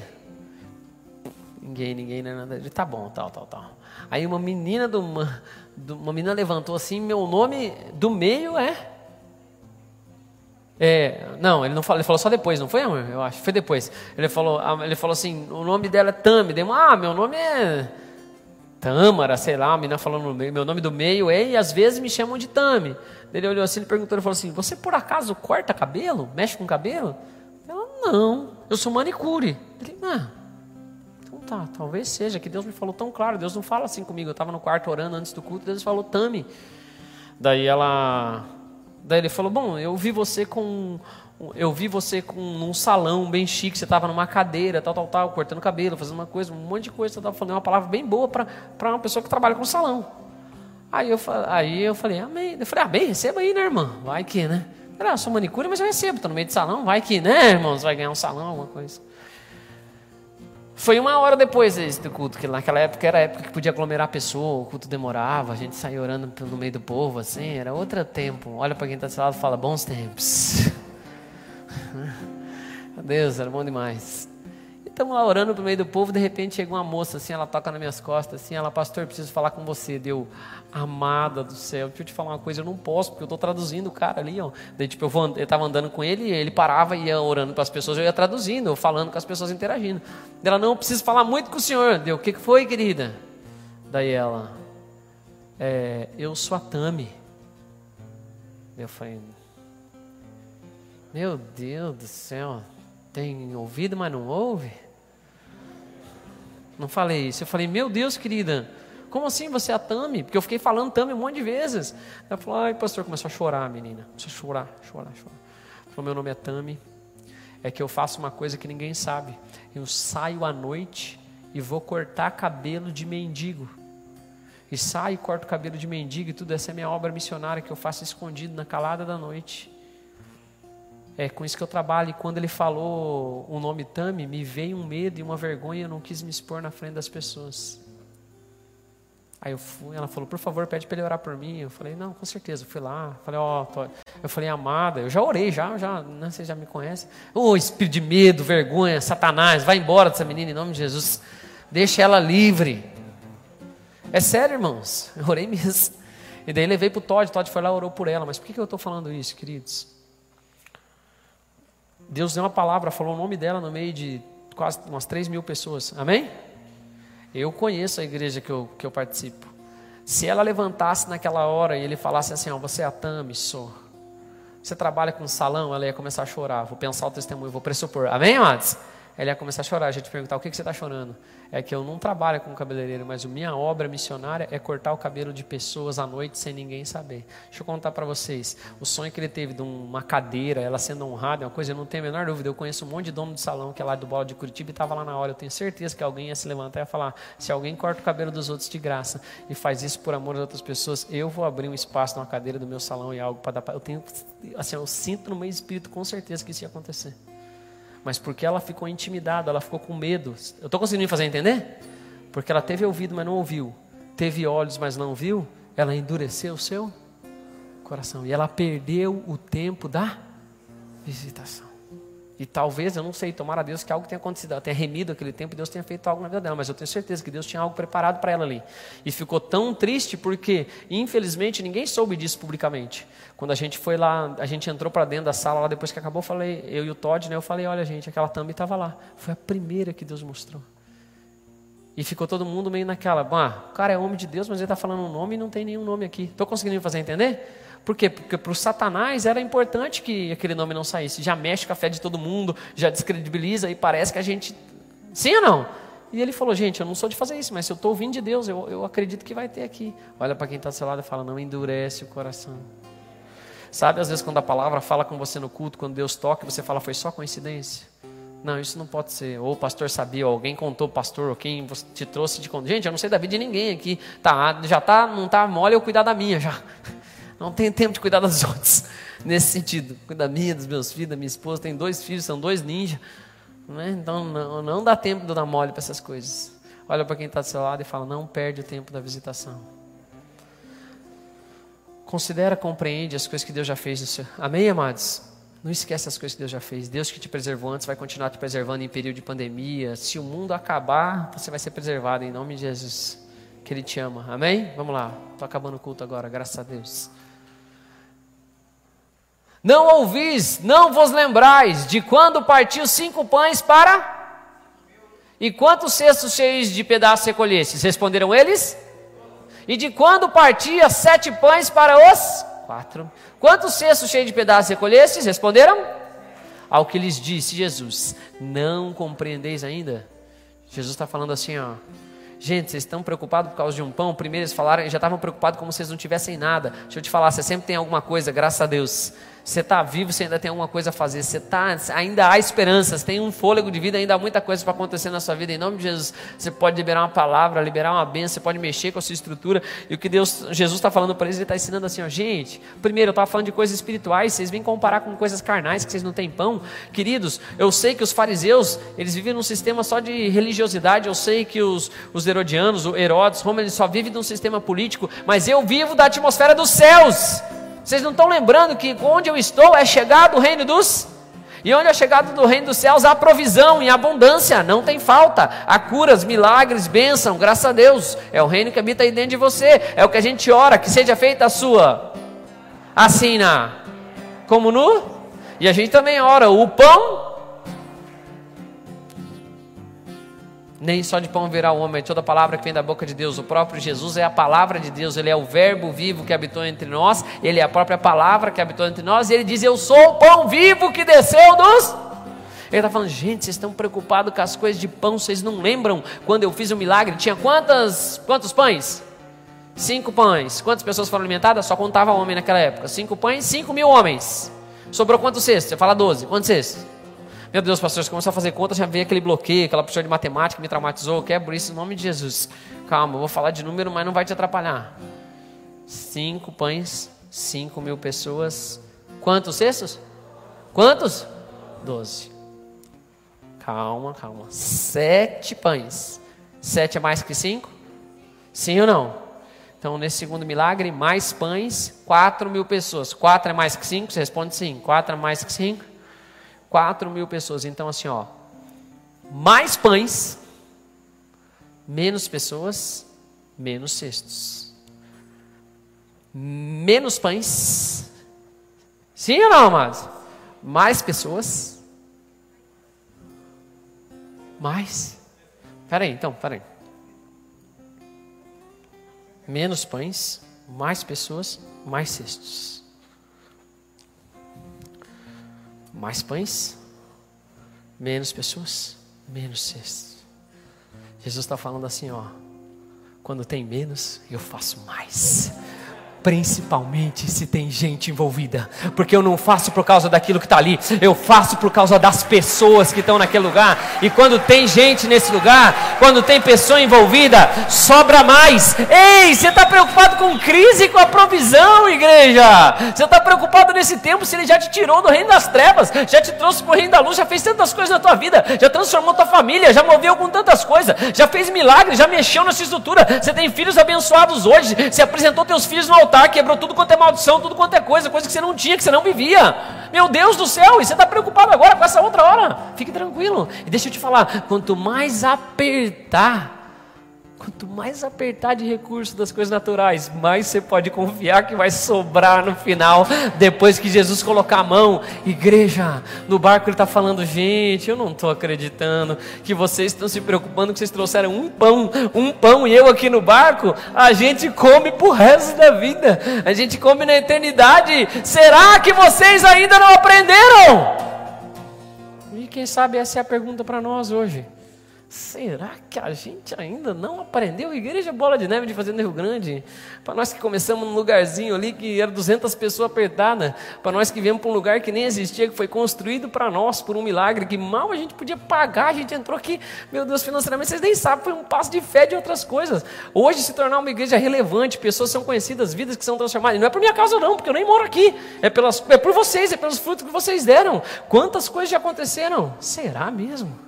Ninguém, ninguém, né? Ele tá bom, tal, tal, tal. Aí uma menina do, uma, uma menina levantou assim: Meu nome do meio é é, não, ele não falou, ele falou só depois, não foi, amor? Eu acho, foi depois. Ele falou, ele falou assim, o nome dela é Tami. Deu, ah, meu nome é Tâmara, sei lá, a menina meio, meu nome do meio é, e às vezes me chamam de Tami. Ele olhou assim, ele perguntou, ele falou assim, você por acaso corta cabelo? Mexe com cabelo? Ela, não, eu sou manicure. Ele, ah, então tá, talvez seja, que Deus me falou tão claro, Deus não fala assim comigo. Eu estava no quarto orando antes do culto, Deus falou Tami. Daí ela Daí ele falou: Bom, eu vi você com. Eu vi você com um salão bem chique, você estava numa cadeira, tal, tal, tal, cortando cabelo, fazendo uma coisa, um monte de coisa, você estava falando uma palavra bem boa para uma pessoa que trabalha com salão. Aí eu, aí eu falei, amém. Eu falei, ah, bem, receba aí, né, irmã? Vai que, né? Eu falei, ah, sou manicure, mas eu recebo, estou no meio de salão, vai que, né, irmãos? Vai ganhar um salão, alguma coisa. Foi uma hora depois do culto, que naquela época era a época que podia aglomerar a pessoa, o culto demorava, a gente saía orando no meio do povo, assim, era outro tempo. Olha para quem está do seu lado e fala, bons tempos. Deus, era bom demais estamos lá orando pro meio do povo, de repente chega uma moça assim, ela toca nas minhas costas, assim, ela, pastor, preciso falar com você. Deu, amada do céu, deixa eu te falar uma coisa, eu não posso, porque eu estou traduzindo o cara ali, ó. Daí, tipo, eu estava andando com ele, ele parava e ia orando para as pessoas, eu ia traduzindo, eu falando com as pessoas interagindo. Ela, não, eu preciso falar muito com o senhor. Deu, o que, que foi, querida? Daí ela, é, eu sou a Tami. Eu falei, meu Deus do céu, tem ouvido, mas não ouve? Não falei isso. Eu falei, meu Deus, querida, como assim você é a Tami? Porque eu fiquei falando Tami um monte de vezes. Ela falou, ai, pastor, começou a chorar, menina. Começou a chorar, chorar, chorar. Falou, meu nome é Tami. É que eu faço uma coisa que ninguém sabe. Eu saio à noite e vou cortar cabelo de mendigo. E saio e corto cabelo de mendigo e tudo. Essa é minha obra missionária que eu faço escondido na calada da noite. É com isso que eu trabalho. E quando ele falou o nome Tami, me veio um medo e uma vergonha. Eu não quis me expor na frente das pessoas. Aí eu fui, ela falou, por favor, pede para ele orar por mim. Eu falei, não, com certeza. Eu fui lá, falei, ó, oh, eu falei, amada, eu já orei, já, já, né, você já me conhece. Ô, oh, espírito de medo, vergonha, Satanás, vai embora dessa menina em nome de Jesus. Deixa ela livre. É sério, irmãos, eu orei mesmo. E daí levei para o Todd, Todd foi lá orou por ela. Mas por que, que eu estou falando isso, queridos? Deus deu uma palavra, falou o nome dela no meio de quase umas 3 mil pessoas. Amém? Eu conheço a igreja que eu, que eu participo. Se ela levantasse naquela hora e ele falasse assim: ó, Você é a Tami, sou. Você trabalha com salão, ela ia começar a chorar. Vou pensar o testemunho, vou pressupor. Amém, amados? Ela ia começar a chorar. A gente perguntar: O que, que você está chorando? é que eu não trabalho com cabeleireiro, mas a minha obra missionária é cortar o cabelo de pessoas à noite sem ninguém saber. Deixa eu contar para vocês. O sonho que ele teve de uma cadeira, ela sendo honrada, é uma coisa, eu não tenho a menor dúvida. Eu conheço um monte de dono de salão que é lá do Bola de Curitiba e estava lá na hora. Eu tenho certeza que alguém ia se levantar e ia falar: se alguém corta o cabelo dos outros de graça e faz isso por amor às outras pessoas, eu vou abrir um espaço numa cadeira do meu salão e algo para dar. Eu tenho, assim, eu sinto no meu espírito com certeza que isso ia acontecer mas porque ela ficou intimidada, ela ficou com medo. Eu estou conseguindo me fazer entender? Porque ela teve ouvido, mas não ouviu. Teve olhos, mas não viu. Ela endureceu o seu coração. E ela perdeu o tempo da visitação. E talvez, eu não sei, tomara a Deus que algo tenha acontecido, ela tenha remido aquele tempo e Deus tenha feito algo na vida dela, mas eu tenho certeza que Deus tinha algo preparado para ela ali. E ficou tão triste porque, infelizmente, ninguém soube disso publicamente. Quando a gente foi lá, a gente entrou para dentro da sala lá depois que acabou, eu falei, eu e o Todd, né, eu falei, olha gente, aquela thumb estava lá. Foi a primeira que Deus mostrou. E ficou todo mundo meio naquela, ah, o cara é homem de Deus, mas ele está falando um nome e não tem nenhum nome aqui. Estou conseguindo me fazer entender? Por quê? Porque para o Satanás era importante que aquele nome não saísse. Já mexe com a fé de todo mundo, já descredibiliza e parece que a gente. Sim ou não? E ele falou: Gente, eu não sou de fazer isso, mas se eu estou ouvindo de Deus, eu, eu acredito que vai ter aqui. Olha para quem está do seu lado e fala: Não endurece o coração. Sabe, às vezes, quando a palavra fala com você no culto, quando Deus toca, você fala: Foi só coincidência? Não, isso não pode ser. Ou o pastor sabia, ou alguém contou pastor, ou quem te trouxe de conta. Gente, eu não sei da vida de ninguém aqui. Tá, já tá, não tá mole eu cuidar da minha já. Não tenho tempo de cuidar dos outros. Nesse sentido, cuidar da minha, dos meus filhos, da minha esposa. Tem dois filhos, são dois ninjas. É? Então não, não dá tempo de dar mole para essas coisas. Olha para quem está do seu lado e fala: não perde o tempo da visitação. Considera, compreende as coisas que Deus já fez no seu. Amém, amados? Não esquece as coisas que Deus já fez. Deus que te preservou antes vai continuar te preservando em período de pandemia. Se o mundo acabar, você vai ser preservado em nome de Jesus. Que Ele te ama. Amém? Vamos lá. Estou acabando o culto agora, graças a Deus. Não ouvis, não vos lembrais de quando partiu cinco pães para. E quantos cestos cheios de pedaços recolhestes? Responderam eles? E de quando partia sete pães para os quatro? Quantos cestos cheios de pedaços recolhestes? Responderam? Ao que lhes disse Jesus: Não compreendeis ainda? Jesus está falando assim, ó. Gente, vocês estão preocupados por causa de um pão? Primeiro eles falaram, já estavam preocupados como se não tivessem nada. Deixa eu te falar, você sempre tem alguma coisa, graças a Deus. Você está vivo, você ainda tem alguma coisa a fazer. Você tá, ainda há esperanças, tem um fôlego de vida, ainda há muita coisa para acontecer na sua vida. Em nome de Jesus, você pode liberar uma palavra, liberar uma bênção, você pode mexer com a sua estrutura. E o que Deus, Jesus está falando para eles, Ele está ensinando assim: ó, gente, primeiro eu estava falando de coisas espirituais, vocês vêm comparar com coisas carnais, que vocês não têm pão. Queridos, eu sei que os fariseus, eles vivem num sistema só de religiosidade. Eu sei que os, os herodianos, o Herodes, Roma, eles só vivem num sistema político, mas eu vivo da atmosfera dos céus. Vocês não estão lembrando que onde eu estou é chegado o reino dos. E onde é chegado do reino dos céus há provisão em abundância, não tem falta. Há curas, milagres, bênção, graças a Deus. É o reino que habita aí dentro de você. É o que a gente ora, que seja feita a sua. Assim na. Como no? E a gente também ora, o pão Nem só de pão virá o homem, é toda palavra que vem da boca de Deus. O próprio Jesus é a palavra de Deus, ele é o Verbo vivo que habitou entre nós, ele é a própria palavra que habitou entre nós, e ele diz: Eu sou o pão vivo que desceu dos. Ele está falando, gente, vocês estão preocupados com as coisas de pão, vocês não lembram quando eu fiz o milagre? Tinha quantas, quantos pães? Cinco pães. Quantas pessoas foram alimentadas? Só contava homem naquela época. Cinco pães, cinco mil homens. Sobrou quantos cestos? Você fala doze. Quantos cestos? Meu Deus, pastor, você começou a fazer contas, já veio aquele bloqueio, aquela professora de matemática me traumatizou. Quebro isso em nome de Jesus. Calma, eu vou falar de número, mas não vai te atrapalhar. Cinco pães, cinco mil pessoas. Quantos cestos? Quantos? Doze. Calma, calma. Sete pães. Sete é mais que cinco? Sim ou não? Então, nesse segundo milagre, mais pães, 4 mil pessoas. 4 é mais que 5? Você responde sim. 4 é mais que 5? 4 mil pessoas. Então, assim, ó, mais pães, menos pessoas, menos cestos. Menos pães. Sim ou não, amados? Mais pessoas. Mais. Peraí, então, peraí. Menos pães, mais pessoas, mais cestos. Mais pães, menos pessoas, menos cestos. Jesus está falando assim, ó. Quando tem menos, eu faço mais principalmente se tem gente envolvida, porque eu não faço por causa daquilo que está ali, eu faço por causa das pessoas que estão naquele lugar, e quando tem gente nesse lugar, quando tem pessoa envolvida, sobra mais. Ei, você está preocupado com crise, com a provisão, igreja? Você está preocupado nesse tempo se ele já te tirou do reino das trevas, já te trouxe para o reino da luz, já fez tantas coisas na tua vida, já transformou tua família, já moveu com tantas coisas, já fez milagres, já mexeu na sua estrutura. Você tem filhos abençoados hoje, você apresentou teus filhos no altar altar, quebrou tudo quanto é maldição, tudo quanto é coisa, coisa que você não tinha, que você não vivia. Meu Deus do céu, e você está preocupado agora com essa outra hora? Fique tranquilo. E deixa eu te falar: quanto mais apertar, Quanto mais apertar de recurso das coisas naturais, mais você pode confiar que vai sobrar no final, depois que Jesus colocar a mão. Igreja, no barco ele está falando, gente, eu não estou acreditando que vocês estão se preocupando que vocês trouxeram um pão, um pão e eu aqui no barco, a gente come para o resto da vida, a gente come na eternidade. Será que vocês ainda não aprenderam? E quem sabe essa é a pergunta para nós hoje. Será que a gente ainda não aprendeu igreja bola de neve de fazer no Rio Grande? Para nós que começamos num lugarzinho ali que era 200 pessoas apertadas, para nós que viemos para um lugar que nem existia, que foi construído para nós por um milagre, que mal a gente podia pagar, a gente entrou aqui, meu Deus, financeiramente, vocês nem sabem, foi um passo de fé de outras coisas. Hoje se tornar uma igreja relevante, pessoas são conhecidas, vidas que são transformadas, e não é por minha causa não, porque eu nem moro aqui, é, pelas, é por vocês, é pelos frutos que vocês deram. Quantas coisas já aconteceram? Será mesmo?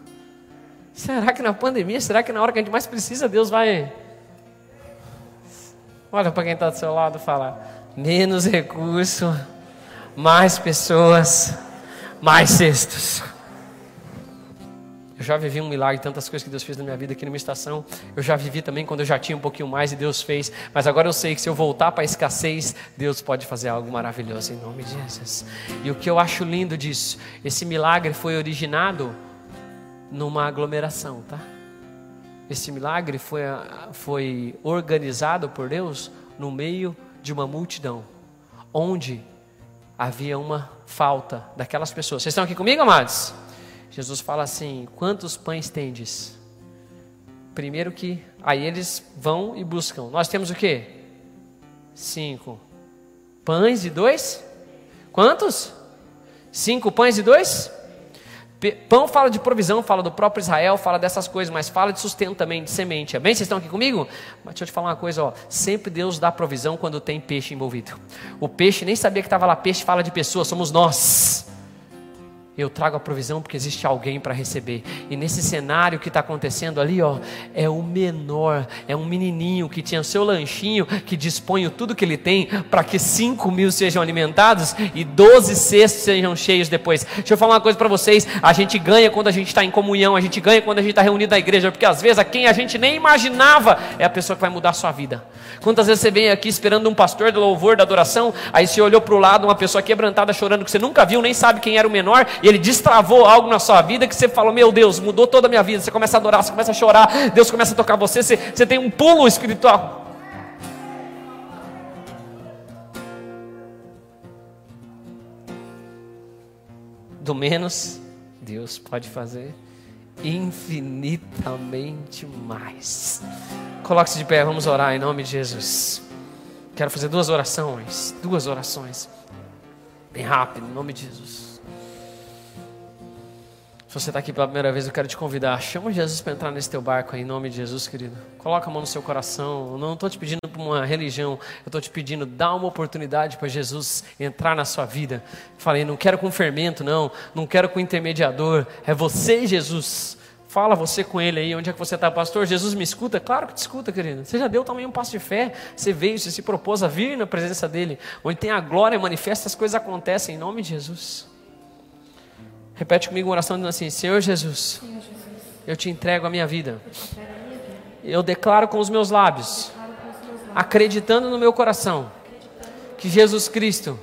Será que na pandemia, será que na hora que a gente mais precisa, Deus vai. Olha para quem está do seu lado e fala: menos recurso, mais pessoas, mais cestos. Eu já vivi um milagre, tantas coisas que Deus fez na minha vida aqui numa estação. Eu já vivi também quando eu já tinha um pouquinho mais e Deus fez. Mas agora eu sei que se eu voltar para a escassez, Deus pode fazer algo maravilhoso em nome de Jesus. E o que eu acho lindo disso, esse milagre foi originado numa aglomeração, tá? Esse milagre foi, foi organizado por Deus no meio de uma multidão, onde havia uma falta daquelas pessoas. Vocês estão aqui comigo, amados? Jesus fala assim: quantos pães tendes? Primeiro que aí eles vão e buscam. Nós temos o que? Cinco pães e dois. Quantos? Cinco pães e dois? Pão fala de provisão, fala do próprio Israel, fala dessas coisas, mas fala de sustento também, de semente. Amém? Vocês estão aqui comigo? Mas deixa eu te falar uma coisa, ó. Sempre Deus dá provisão quando tem peixe envolvido. O peixe nem sabia que estava lá. Peixe fala de pessoas, somos nós eu trago a provisão porque existe alguém para receber. E nesse cenário que está acontecendo ali, ó, é o menor, é um menininho que tinha seu lanchinho, que dispõe tudo que ele tem para que 5 mil sejam alimentados e 12 cestos sejam cheios depois. Deixa eu falar uma coisa para vocês: a gente ganha quando a gente está em comunhão, a gente ganha quando a gente está reunido na igreja, porque às vezes a quem a gente nem imaginava é a pessoa que vai mudar a sua vida. Quantas vezes você vem aqui esperando um pastor do louvor, da adoração, aí você olhou para o lado, uma pessoa quebrantada chorando que você nunca viu, nem sabe quem era o menor, e ele destravou algo na sua vida que você falou: Meu Deus, mudou toda a minha vida. Você começa a adorar, você começa a chorar, Deus começa a tocar você, você, você tem um pulo espiritual. Do menos, Deus pode fazer infinitamente mais. Coloque-se de pé, vamos orar em nome de Jesus. Quero fazer duas orações, duas orações. Bem rápido, em nome de Jesus. Se você está aqui pela primeira vez, eu quero te convidar. Chama Jesus para entrar nesse teu barco aí, em nome de Jesus, querido. Coloca a mão no seu coração. Eu não estou te pedindo para uma religião. Eu estou te pedindo, dá uma oportunidade para Jesus entrar na sua vida. Falei, não quero com fermento, não. Não quero com intermediador. É você, Jesus Fala você com ele aí, onde é que você está, pastor? Jesus me escuta? Claro que te escuta, querido. Você já deu também um passo de fé. Você veio, você se propôs a vir na presença dele. Onde tem a glória manifesta, as coisas acontecem em nome de Jesus. Repete comigo uma oração dizendo assim: Senhor Jesus, Senhor Jesus eu te entrego a minha vida. Eu declaro com os meus lábios, acreditando no meu coração, que Jesus Cristo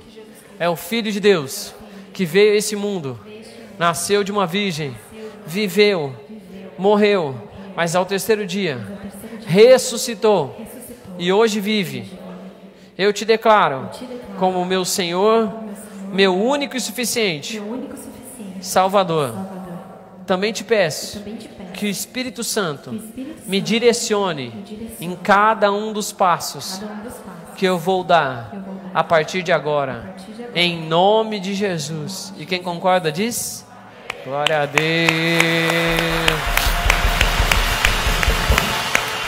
é o Filho de Deus, que veio a esse mundo, nasceu de uma virgem, viveu morreu, mas ao terceiro dia ressuscitou e hoje vive. Eu te declaro como meu Senhor, meu único e suficiente Salvador. Também te peço que o Espírito Santo me direcione em cada um dos passos que eu vou dar a partir de agora, em nome de Jesus. E quem concorda diz? Glória a Deus.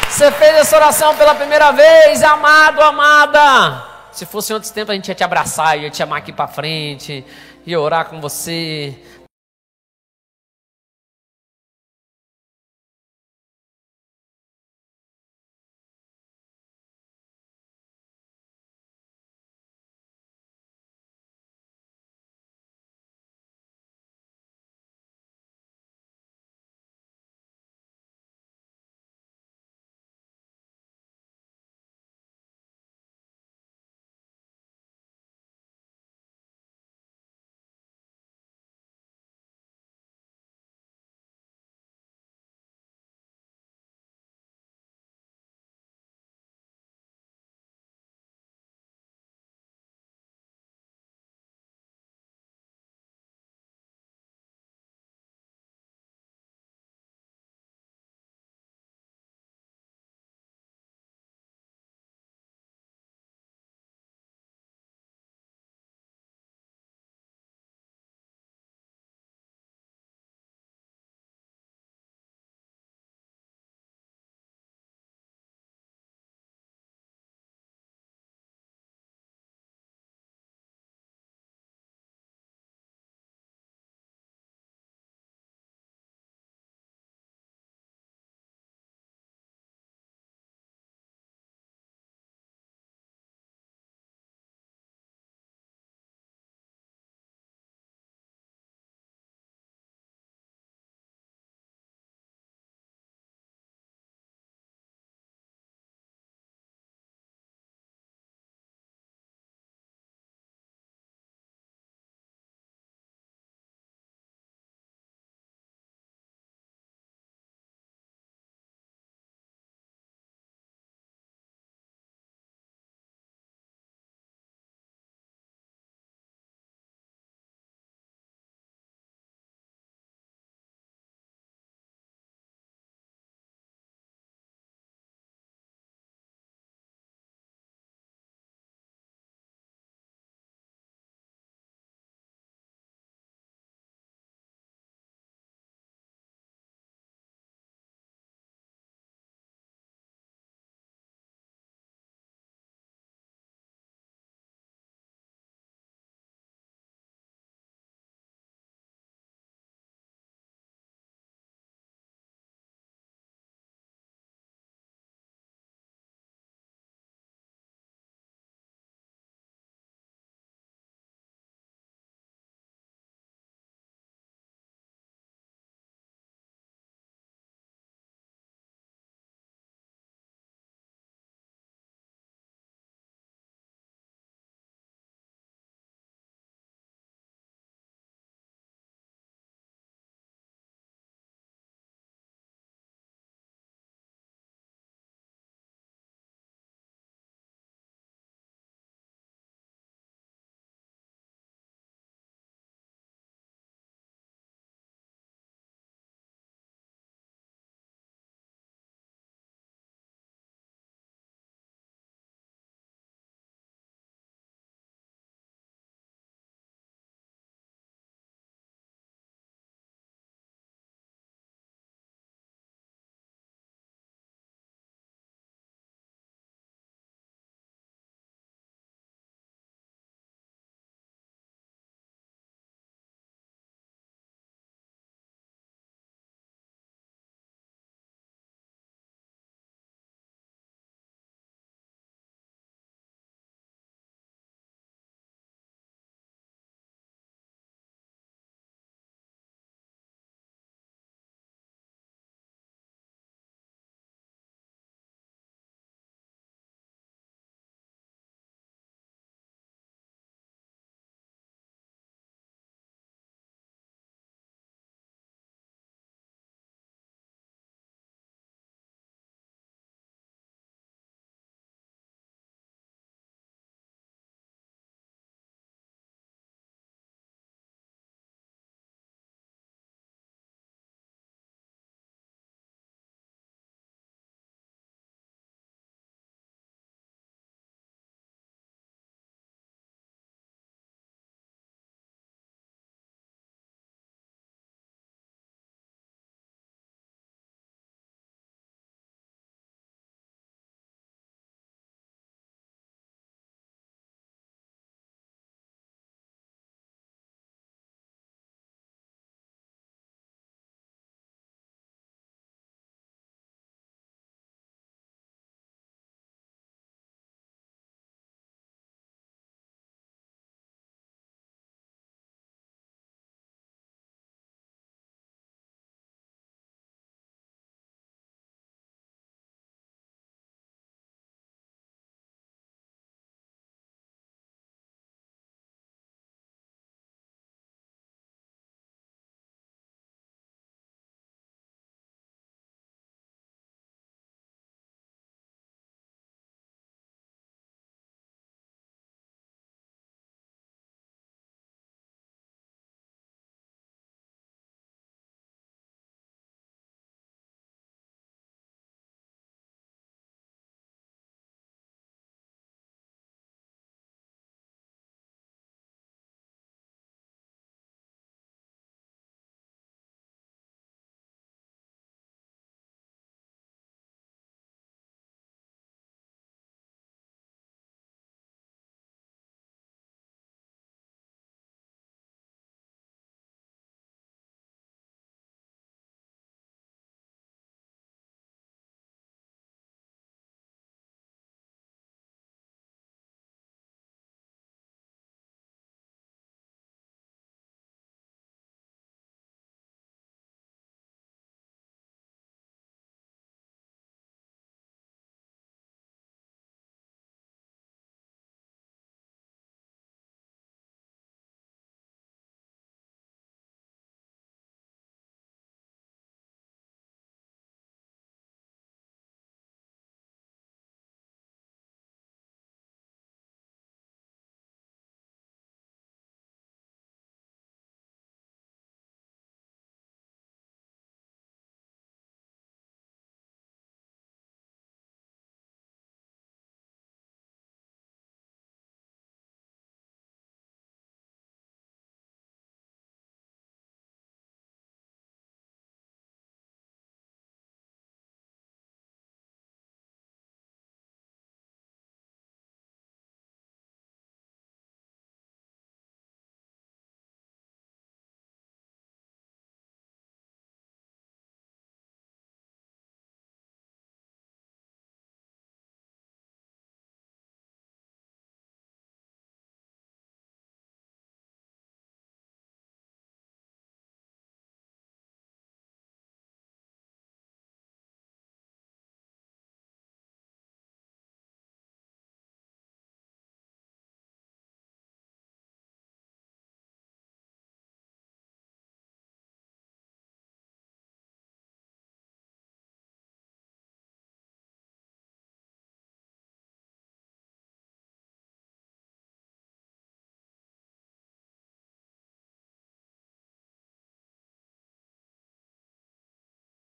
Você fez essa oração pela primeira vez, amado, amada. Se fosse outros tempos, a gente ia te abraçar, ia te chamar aqui para frente, ia orar com você.